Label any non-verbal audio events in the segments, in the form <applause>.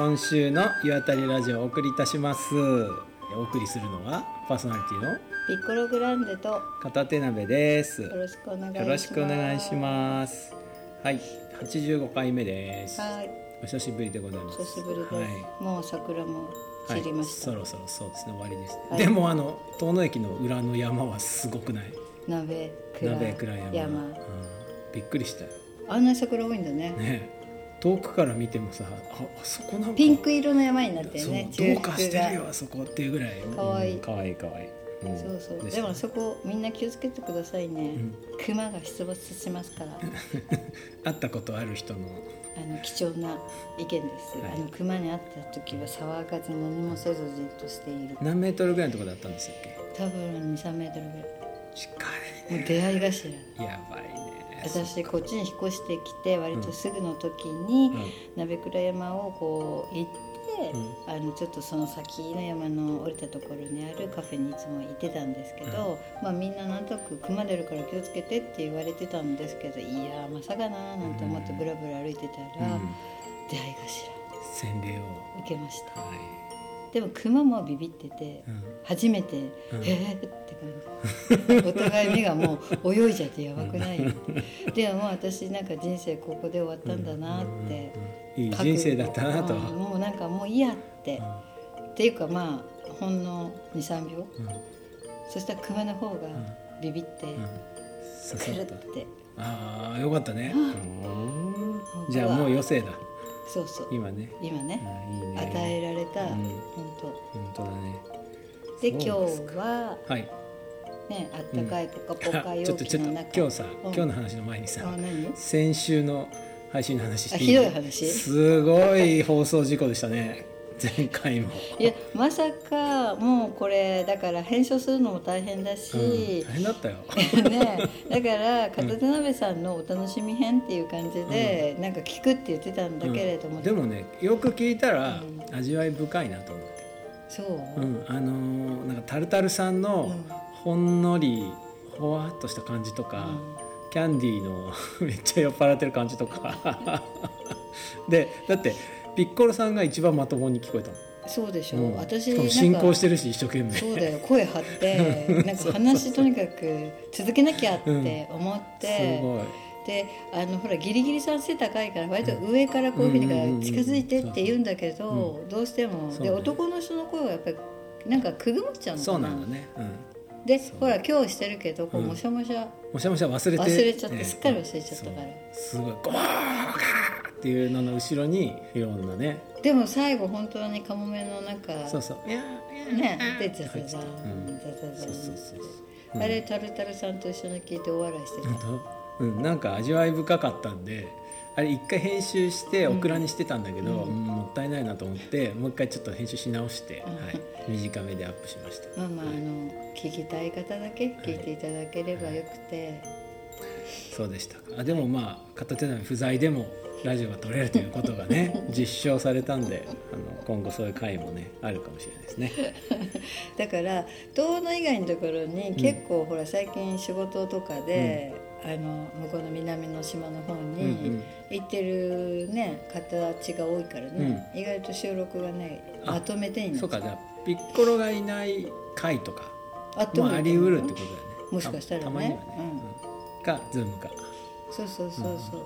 今週の「湯あたりラジオ」をお送りいたします。お送りするのはパーソナリティのピッコログランデと片手鍋です。よよろしくお願いします。ろしくお願いします。はい85回目です。はい。お久しぶりでございます。久しぶりです、はい。もう桜も散りました、はい、そろそろそうですね終わりです、はい。でもあの遠野駅の裏の山はすごくない？鍋倉鍋倉山。山。うん、びっくりしたよ。あんなに桜多いんだね。ね遠くから見てもさああそこなんかピンク色の山になってるそうねどうかしてる中よあそこっていうぐらい。かわい。いうんかわいいかわい。い、うん。そうそう。すでもそこみんな気をつけてくださいね、ん。熊が出没しますから。<laughs> 会ったことある人の。あの貴重な意見です、はい。あの熊に会った時は騒がず何もせずじっとしている。何メートルぐらいのところだったんでしたっけ？多分23メートルぐらい。近いもう出会い頭。やばい。ね私こっちに引っ越してきて割とすぐの時に、うん。鍋倉山をこう行って、うあのちょっとその先の山の降りたところにあるカフェにいつも行ってたんですけど、まあ、みんななんとなく熊出るから気をつけてって言われてたんですけどいやまさかななんて思ってブラブラ歩いてたら、うん。出会い洗礼を。頭受けました。はい、でも熊もビビってて、うん。初めて「うん。へえ」って感じ。お互い目がもう泳いじゃってやばくないでももう私なんか人生ここで終わったんだなって、いい人生だったなと、うん。もうなんかもういいやって、っていうかまあほんの23秒。うん。うんそしたら熊の方がビビって、くるって。ああよかったね。じゃあもう余生だそうそう。今ね。今ね。あいいね。与えられた、うん。本本当だね。当で今日ははい。ねあったかいポカポカあちょ容っとちょっと器の中、今日さ、うん。今日の話の前にさ先週の配信の話して。あひどい話？すごい放送事故でしたね前回も、いやまさかもうこれだから編集するのも大変だし、うん、大変だったよ。<laughs> ね、だから片手鍋さんのお楽しみ編っていう感じで、なんか聞くって言ってたんだけれども、うん。でもねよく聞いたら味わい深いなと思って、そう、うん、あのーなんかタルタルさんのほんのりほわっとした感じとか、キャンディーの <laughs> めっちゃ酔っ払ってる感じとか。<laughs> でだってピッコロさんが一番まともに聞こえたの。そうでしょ、うん。私進か行してるし一生懸命。そうだよ声張って <laughs> なんか話とにかく続けなきゃって思って、すごい。であのほらギリギリさん背高いから割と上からこういうふうに近づいてって言うんだけど、どうしても、で男の人の声はやっぱりなんかくぐもっちゃうのかそうななんだね、うん、でほら今日してるけどこううん。もしゃもしゃ、もしゃもしゃ忘れて。忘れちゃってね。すっかり忘れちゃったから。すごい。ゴーガーっていうのの後ろにいろんなね。でも最後本当にカモメの中そうそう。ねでザザザンうん。ザザザンそうそうそう。あれタルタルさんと一緒に聞いてお笑いしてた、うん、なんか味わい深かったんであれ一回編集してオクラにしてたんだけど、うん。もったいないなと思ってもう一回ちょっと編集し直して、うん。はい、短めでアップしました。まあまああの聞きたい方だけ聞いていただければよくて、そうでした。かあでもまあ片手鍋不在でもラジオが撮れるということがね <laughs> 実証されたんであの今後そういう回もねあるかもしれないですね。<laughs> だから遠野以外のところに結構、ほら最近仕事とかで、あの向こうの南の島の方うんうにん。行ってるね形が多いからね、意外と収録がねあまとめていいんですそうかじゃあピッコロがいない回とかあももあり得るってことだよね。もしかしたらね。ね、うん。かズームか。そうそうそうそう、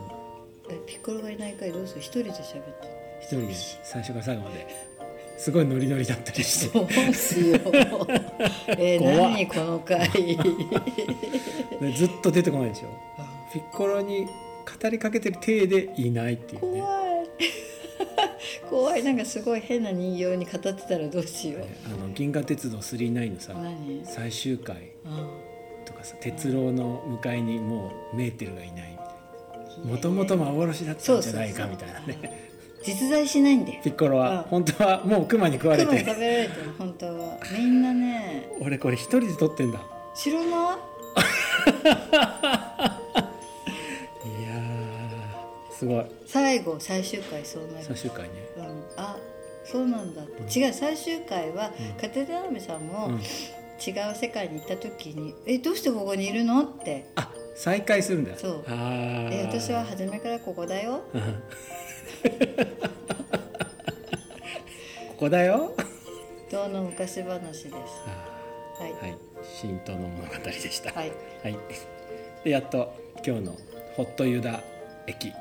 えピッコロがいないからどうする？一人で喋って一人で最初から最後まで。すごいノリノリだったりして。そうっすよ。えー、怖っ。何この回？で <laughs> ずっと出てこないでしょピッコロに語りかけてる体でいないっていうね。怖い。<laughs> 怖い。なんかすごい変な人形に語ってたらどうしよう、あの銀河鉄道999のさ何？最終回うん。とかさ鉄郎の向かいにもうメーテルがいないもともと幻だったんじゃないかみたいなね。実在しないんだよ。ピッコロはうん。本当はもうクマに食われて。熊に食べられてる本当は。みんなね。俺これ一人で撮ってんだ。知らない？いやーすごい。最後最終回そうなる。最終回ね。うん、あそうなんだって、違う最終回は、片手鍋さんもうん。違う世界に行った時に「えどうしてここにいるの?」って。あ再会するんだそう。あ「ー。え私は初めからここだよ」<laughs> うんこだよ。遠の昔話です。はい。はい。神道の物語でした。はい、はい。でやっと今日のホットユダ駅。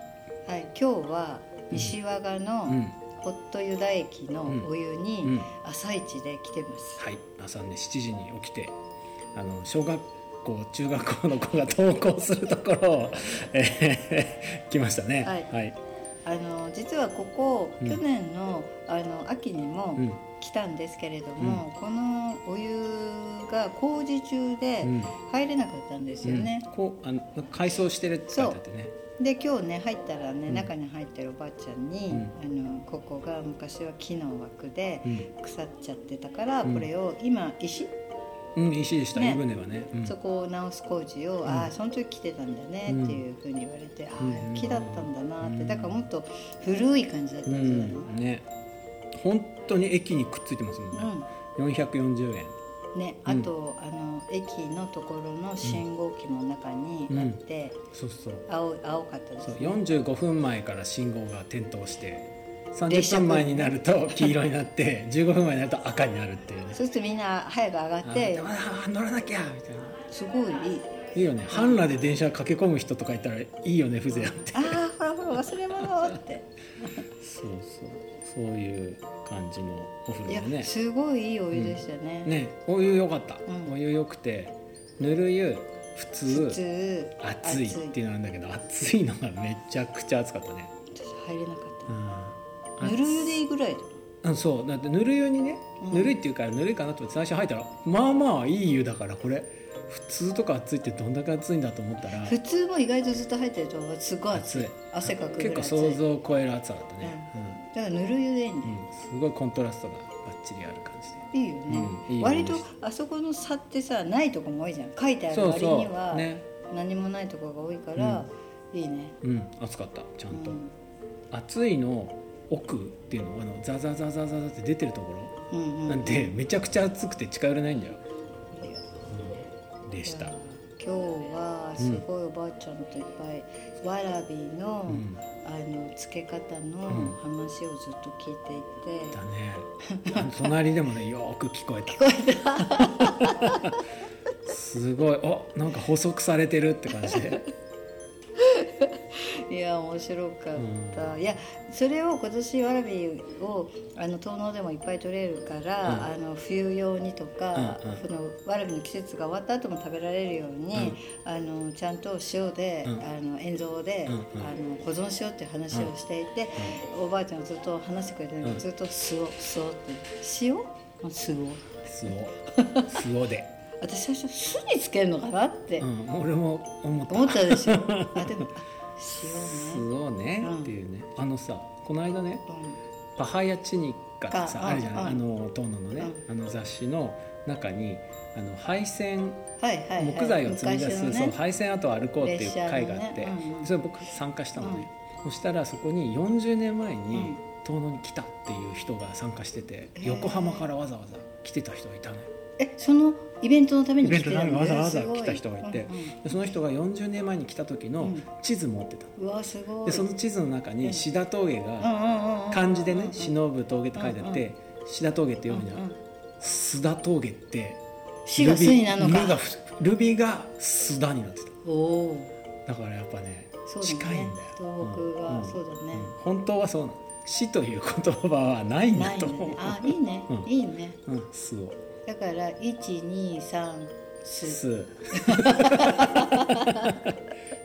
はい、今日は石和賀のうん。ホットユダ駅のお湯うん。に朝一で来てます、はい。朝ね7時に起きてあの小学校中学校の子が登校するところを、えー来ましたね。はい。はい、あの実はここ、うん。去年のあの秋にもうん。来たんですけれども、このお湯が工事中でうん。入れなかったんですよね、うん。こうあの改装してるって書いてあってね。で今日ね入ったらね、うん。中に入ってるおばあちゃんに、あのここが昔は木の枠でうん。腐っちゃってたから、うん。これを今石、うん、石でした、ね。湯船はね、うん。そこを直す工事を、ん。ああその時来てたんだねうん。っていうふうに言われて、あうん。あ木だったんだなって、うん。だからもっと古い感じだったんうじゃないの、ん。ね。本当に駅にくっついてますもんね、440円。うん。ね、あと、あの駅のところの信号機も中にあって、そうそう青青かったですそうね45分前から信号が点灯して30分前になると黄色になって15分前になると赤になるっていうね。そうするとみんな早く上がってああ乗らなきゃみたいな。すごいいい。いいよね。半裸で電車駆け込む人とかいたらいいよね風情あって。ああほらほら忘れ物って。そうそうそういう感じのお風呂でね。すごいいいお湯でしたね、ねお湯良かった、うん。お湯良くてぬる湯普通普通熱いっていうのなんだけど熱いのがめちゃくちゃ熱かったね、私入れなかっうん、たぬる湯でいいぐらいだうん、そう。だってぬる湯にね、うん。ぬるいっていうからぬるいかなと思って最初入ったらまあまあいい湯だからこれ。普通とか熱いってどんだけ熱いんだと思ったら。普通も意外とずっと入ってるとすごい熱い。汗かく結構想像を超える熱さだったね、だからぬる湯でいいんだよ、うん。うんすごいコントラストがバッチリある感じで。いいよね、うん。いいよ割とあそこの差ってさないとこも多いじゃん。書いてある割にはうね。何もないところが多いから、いいね。うん。熱かった。ちゃんと、うん。熱いの奥っていうのあのザザザザザザって出てるところ。うんうん。なんてめちゃくちゃ熱くて近寄れないんだよ、うんでした。今日はすごいおばあちゃんといっぱい、わらびの、うん。あの漬け方のうん話をずっと聞いていて、だね。あの隣でもねよーく聞こえた。聞こえた。<laughs> すごい。あなんか補足されてるって感じでいや面白かった、いやそれを今年わらびをあの東農でもいっぱい取れるから、あの冬用にとか、うんうん。そのわらびの季節が終わった後も食べられるように、あのちゃんと塩で、うん。あの塩蔵で、うんうん。あの保存しようっていう話をしていて、おばあちゃんがずっと話してくれてるのずっと酢を酢をって。塩？酢を。酢を。<laughs> 酢をで、私最初酢につけるのかなって。うん、俺も思った。思ったでしょ？<laughs> あでも塩ね。っていうね。あのさこの間ねうん「パハヤチニカ」ってさかあるじゃない、うん。あの遠野のね、あの雑誌の中にあの配線木材を積み出す、そう配線跡を歩こうっていう会があって、それ僕参加したのね、そしたらそこに40年前にうん。遠野に来たっていう人が参加してて、横浜からわざわざ来てた人がいたのよえそのイベントのために来てたイベントのためにわざわざすごい来た人がいて。うんうん。でその人が40年前に来た時のうん。地図持ってたうわすごい。でその地図の中うん。に志田峠が漢字でね「うん忍ぶ峠」って書いてあって志田峠って読むじゃうんうんん須田峠って死が巣になるのルビがかルビが須田になってたおおだからやっぱねね近いんだよ東北はんそうだねうん本当はそうなの死という言葉はないんだと思うねあいいねうんいいねうん巣をだから123す。巣 <laughs>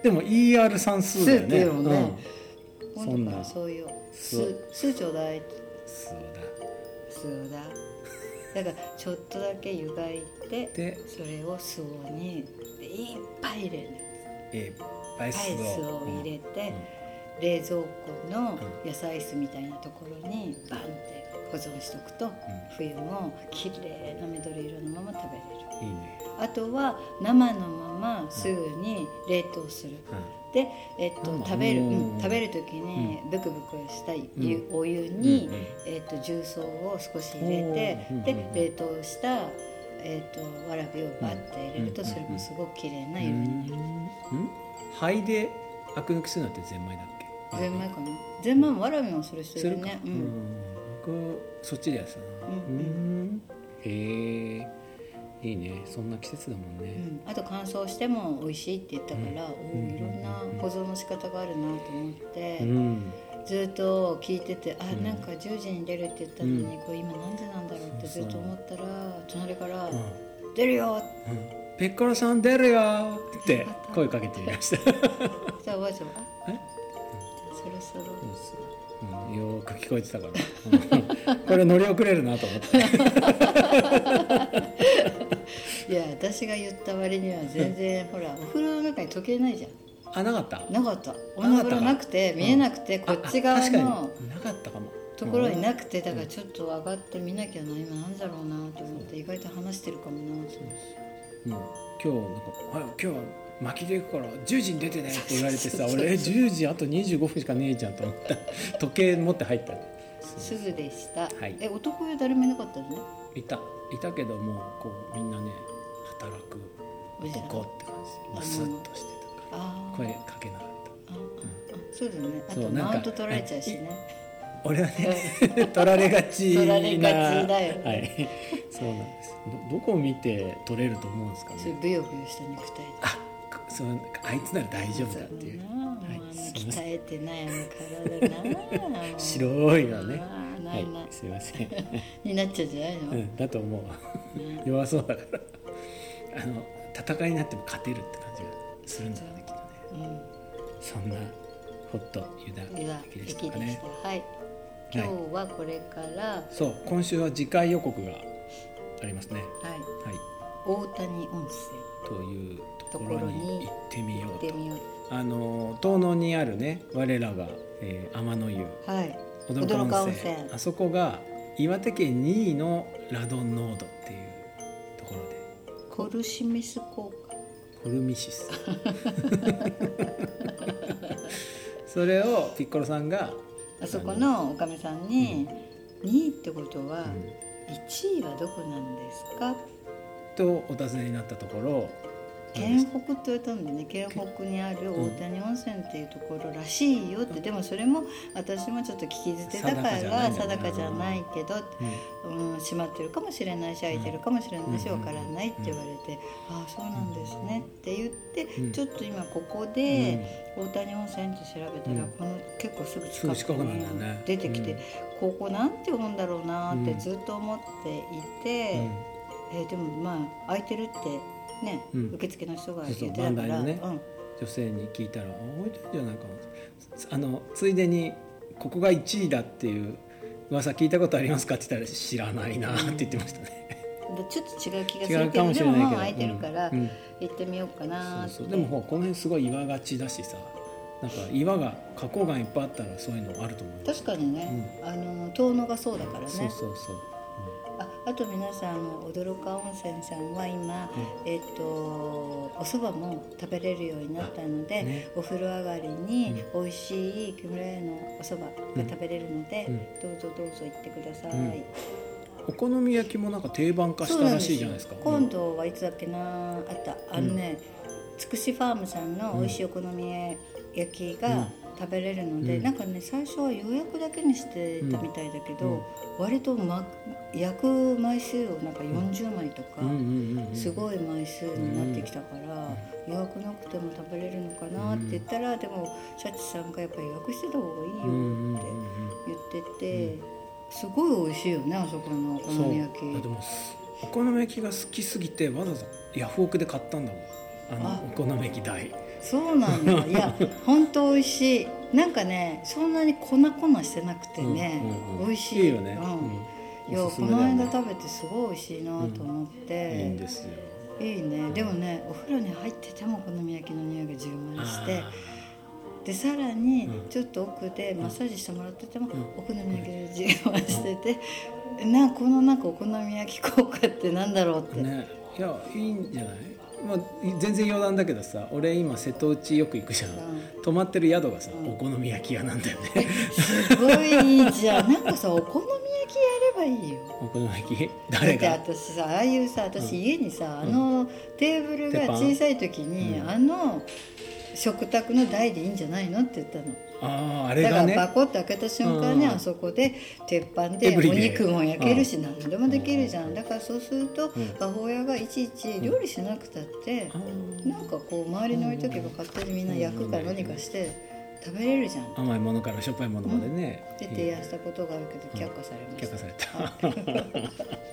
でも ER 算数だよね。巣ってね。うん、そんな。そういう。そうすすちょうだいだ。そうだ。だからちょっとだけ湯がいてでそれを酢にでいっぱい入れる。のいっぱいア巣を。イスを入れて、冷蔵庫の野菜室みたいなところにバンって保存しとくと、冬も綺麗な緑色のまま食べれる。うんいいね、あとは生のまますぐに冷凍する、うで、えっと生食べる、うん。うん食べる時にブクブクした湯お湯に、うんうん。えっと重曹を少し入れて、おー。でうんうんうん。冷凍した、えっとわらびをバッて入れると、うんそれもすごく綺麗なうん色になる、うん。灰でアク抜きするのってゼンマイだっけ？ゼンマイかな。ゼンマイもわらびもする人いするね、ううんん、僕そっちでやってたなうん。うんへえいいね。そんな季節だもんうね、ん、あと乾燥しても美味しいって言ったから、おうん。ーいろんな保存の仕方があるなと思って、うん。ずっと聞いててあうん。なんか10時に出るって言ったのに、うん。これ今何時なんだろうってずっと思ったら隣からうん「出るよ!」うん。ペッコロさん出るよ！って声かけてみました <laughs> じゃあおばあちゃんは？そろそろ。うん、よーく聞こえてたから、うん。これ乗り遅れるなと思って。<laughs> いや私が言った割には全然ほらお風呂の中に時計ないじゃん。あなかった？なかった。女風呂なくて見えなくてこっち側のなかったかも。ところになくてだからちょっと上がって見なきゃな。今なんだろうなと思って意外と話してるかもな。と思って今日なんか「あ今日は巻きで行くから10時に出てね」って言われてさ俺え10時あと25分しかねえじゃんと思った。<laughs> 時計持って入ったすぐでした、はい。え男湯誰もいなかったの？ねいた。いたけどもうこうみんなね働くおじさん。ここって感じでムスッとしてたから。声かけなかっああそうだよね。あとマウント取られちゃうしね。た俺はね <laughs> 取られがちな取られがちだよね。はい。そうなんです。どどこを見て取れると思うんですかね。そういうブヨブヨした肉体。あそうあいつなら大丈夫だっていう。はいもうあのすいません。鍛えてないあの体な白いのね。はないすいません。<laughs> になっちゃうんじゃないの、うん、だと思う。弱そうだから。あの戦いになっても勝てるって感じがするんだよねきっとね。うん。そんなホットユダ駅でしたね。はい。今日はこれから、そう今週は次回予告がありますね。はい、はい。大谷温というところに行ってみようと。あの東能にあるね我らが、えー天の湯。はい。驚か温泉泉あそこが岩手県2位のラドン濃度っていうところで。コルシミス効果。コルミシス。それをピッコロさんが、あそこのおかみさんに「2位ってことはうん。1位はどこなんですか?」とお尋ねになったところ県北って言われたんでね県北にある大谷温泉っていうところらしいよって、でもそれも私もちょっと聞き捨てだから定かじゃないいけど、うん、閉まってるかもしれないし開いてるかもしれないしうんわからないって言われて「ああそうなんですね」って言って、うん。ちょっと今ここで大谷温泉って調べたら、うん。この結構すぐ近くに出てきて、うん。ここなんて読むんだろうなってうんずっと思っていて。うんえーでもまあ空いてるってね、うん。受付の人が言ってたから。番台のね女性に聞いたら「あ置いてるんじゃないかな」あのついでに「ここが1位だっていう噂聞いたことありますか?」って言ったら「知らないな」って言ってましたね。ちょっと違う気がするけどでもしれないけどももう空いてるからうん。うん。行ってみようかなって、そうそう。でもほらこの辺すごい岩がちだしさなんか岩が花崗岩いっぱいあったらそういうのあると思う確かにね、あの遠野がそうだからね。そうそうそう、ああと皆さんあの驚か温泉さんは今、えっ、とお蕎麦も食べれるようになったので、ねお風呂上がりに美味しい木村屋のお蕎麦が食べれるので、うん。どうぞどうぞ行ってください、うん。お好み焼きもなんか定番化したらしいじゃないですか。す。よ今度はいつだっけなあった。あのね、つくしファームさんの美味しいお好み焼きうん。が食べれるので、うん。なんかね最初は予約だけにしてたみたいだけど、割と、ま、焼く枚数をなんか40枚とか、うん。うんうんうんすごい枚数になってきたから、予約なくても食べれるのかなって言ったら、でもシャチさんがやっぱり予約してた方がいいよってうんうんうんうん。言ってて、すごい美味しいよねあそこのお好み焼き。あでもお好み焼きが好きすぎてわざわざヤフオクで買ったんだもん。あのあ。お好み焼き代そうなんだ。<laughs> いや本当美味しい。なんかねそんなに粉粉してなくてね、うんうんうん美味しい。いいよね、うん。うん。いやおすすこの間食べてすごい美味しいなと思って、いいんですよ。いいね。でもねお風呂に入っててもお好み焼きの匂いが充満してあでさらにうん。ちょっと奥でマッサージしてもらっててもん。お好み焼きで充満してて、なこのなんかお好み焼き効果ってなんだろうって、ーね。いやいいんじゃない？まあ、全然余談だけどさ俺今瀬戸内よく行くじゃん、泊まってる宿がさ、うん。お好み焼き屋なんだよね。すごいいいじゃん。なんかさお好み焼きやればいいよ。お好み焼き？だって誰が？私さああいうさ私家にさ、あのテーブルが小さい時に、うん。あの食卓の台でいいんじゃないのって言ったの。あああれだからがねバコッと開けた瞬間にうん。あそこで鉄板でお肉も焼けるし何でもできるじゃん。だからそうするとん。母親がいちいち料理しなくたってあーなんかこう周りに置いとけば勝手にみんな焼くか何かして食べれるじゃん。甘いものからしょっぱいものまでね、で提案したことがあるけど却下されました。却下され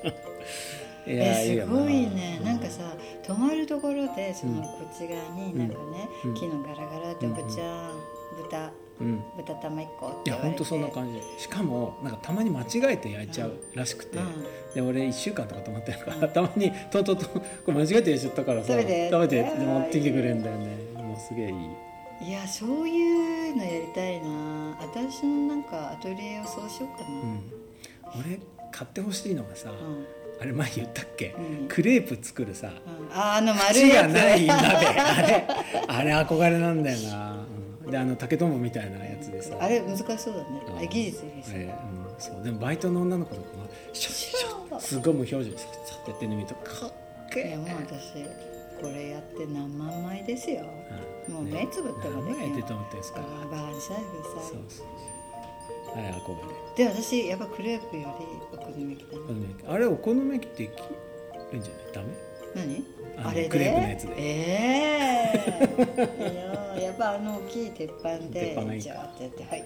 た。い <laughs> えすごいね。なんかさ泊まるところでそのこっち側になんかね、うん。木のガラガラでおばちゃん、豚。うん。豚玉1個っていや本当そんな感じ。しかもなんかたまに間違えて焼いちゃうらしくて、うん。で俺1週間とか泊まってるか。らたまにとうとうとこれ間違えてやっちゃったからさ食べて。食べて持ってきてくれるんだよね。もうすげえいい、いやそういうのやりたいな。私のなんかアトリエをそうしようかな、うん、俺買ってほしいのがさ、うんあれ前言ったっけ、うん。クレープ作るさ。うん。ああの丸いやつ。ない鍋。<laughs> あれあれ憧れなんだよな、うん。であの竹とみたいなやつでさ。あれ難しそうだね。あれ技術いるしあれ、うん、そう。でもバイトの女の子とかがシャッシャッすごい無表情でささってやってるの見るとかっけえいやもう私これやって何万枚ですよ。うん。もう目つぶってもできない。何枚やってと思ってですか？あーバカにしないでください。そうそうそうあれ憧で私やっぱクレープよりお好み焼きだね。れあれお好み焼きできるんじゃない？ダメ？何？あれで？クレープのやつで。ええ。いややっぱあの大きい鉄板鉄でジャーってやってはい。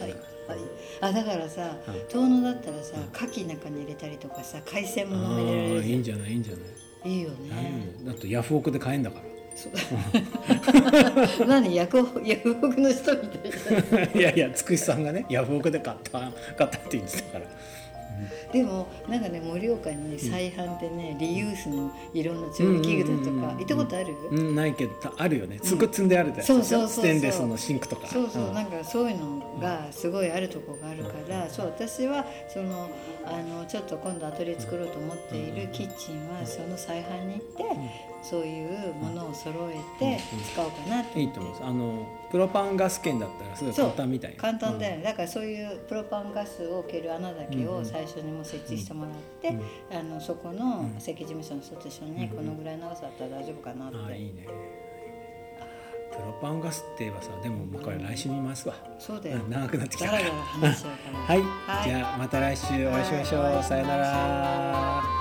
はいはい。あだからさうん。遠野だったらさ牡蠣中に入れたりとかさ海鮮も入れられるいいんじゃない？いいんじゃない？いいよね。だってヤフオクで買えんだから <laughs> 何ヤフオヤフオクの人みたいじゃんいやいやつくしさんがねヤフオクで買った買ったって言ってたから。でもなんかね盛岡にね再販でねリユースのいろんな調理器具だとうんうんうんうん。か行ったことある？うんないけどたあるよね。すごい積んであるやつそうそうそう。ステンレスのシンクとか。そうそう、ん。なんかそういうのがすごいあるとこがあるから、そう私はそのあのちょっと今度アトリエ作ろうと思っているキッチンはその再販に行って、そういうものを揃えて使おうかなって。いいと思うんです。あのプロパンガス圏だったらすごい簡単みたいな。簡単だよね、だからそういうプロパンガスを置ける穴だけを最初にもう設置してもらって、あのそこの設計事務所の人と一緒にこのぐらいの長さだったら大丈夫かなって、ああいいね。プロパンガスって言えばさでももうこれ来週見ますわ、そうだよ、うん長くなってきたから。はい、はい。じゃあまた来週お会いしましょう、はい。さよなら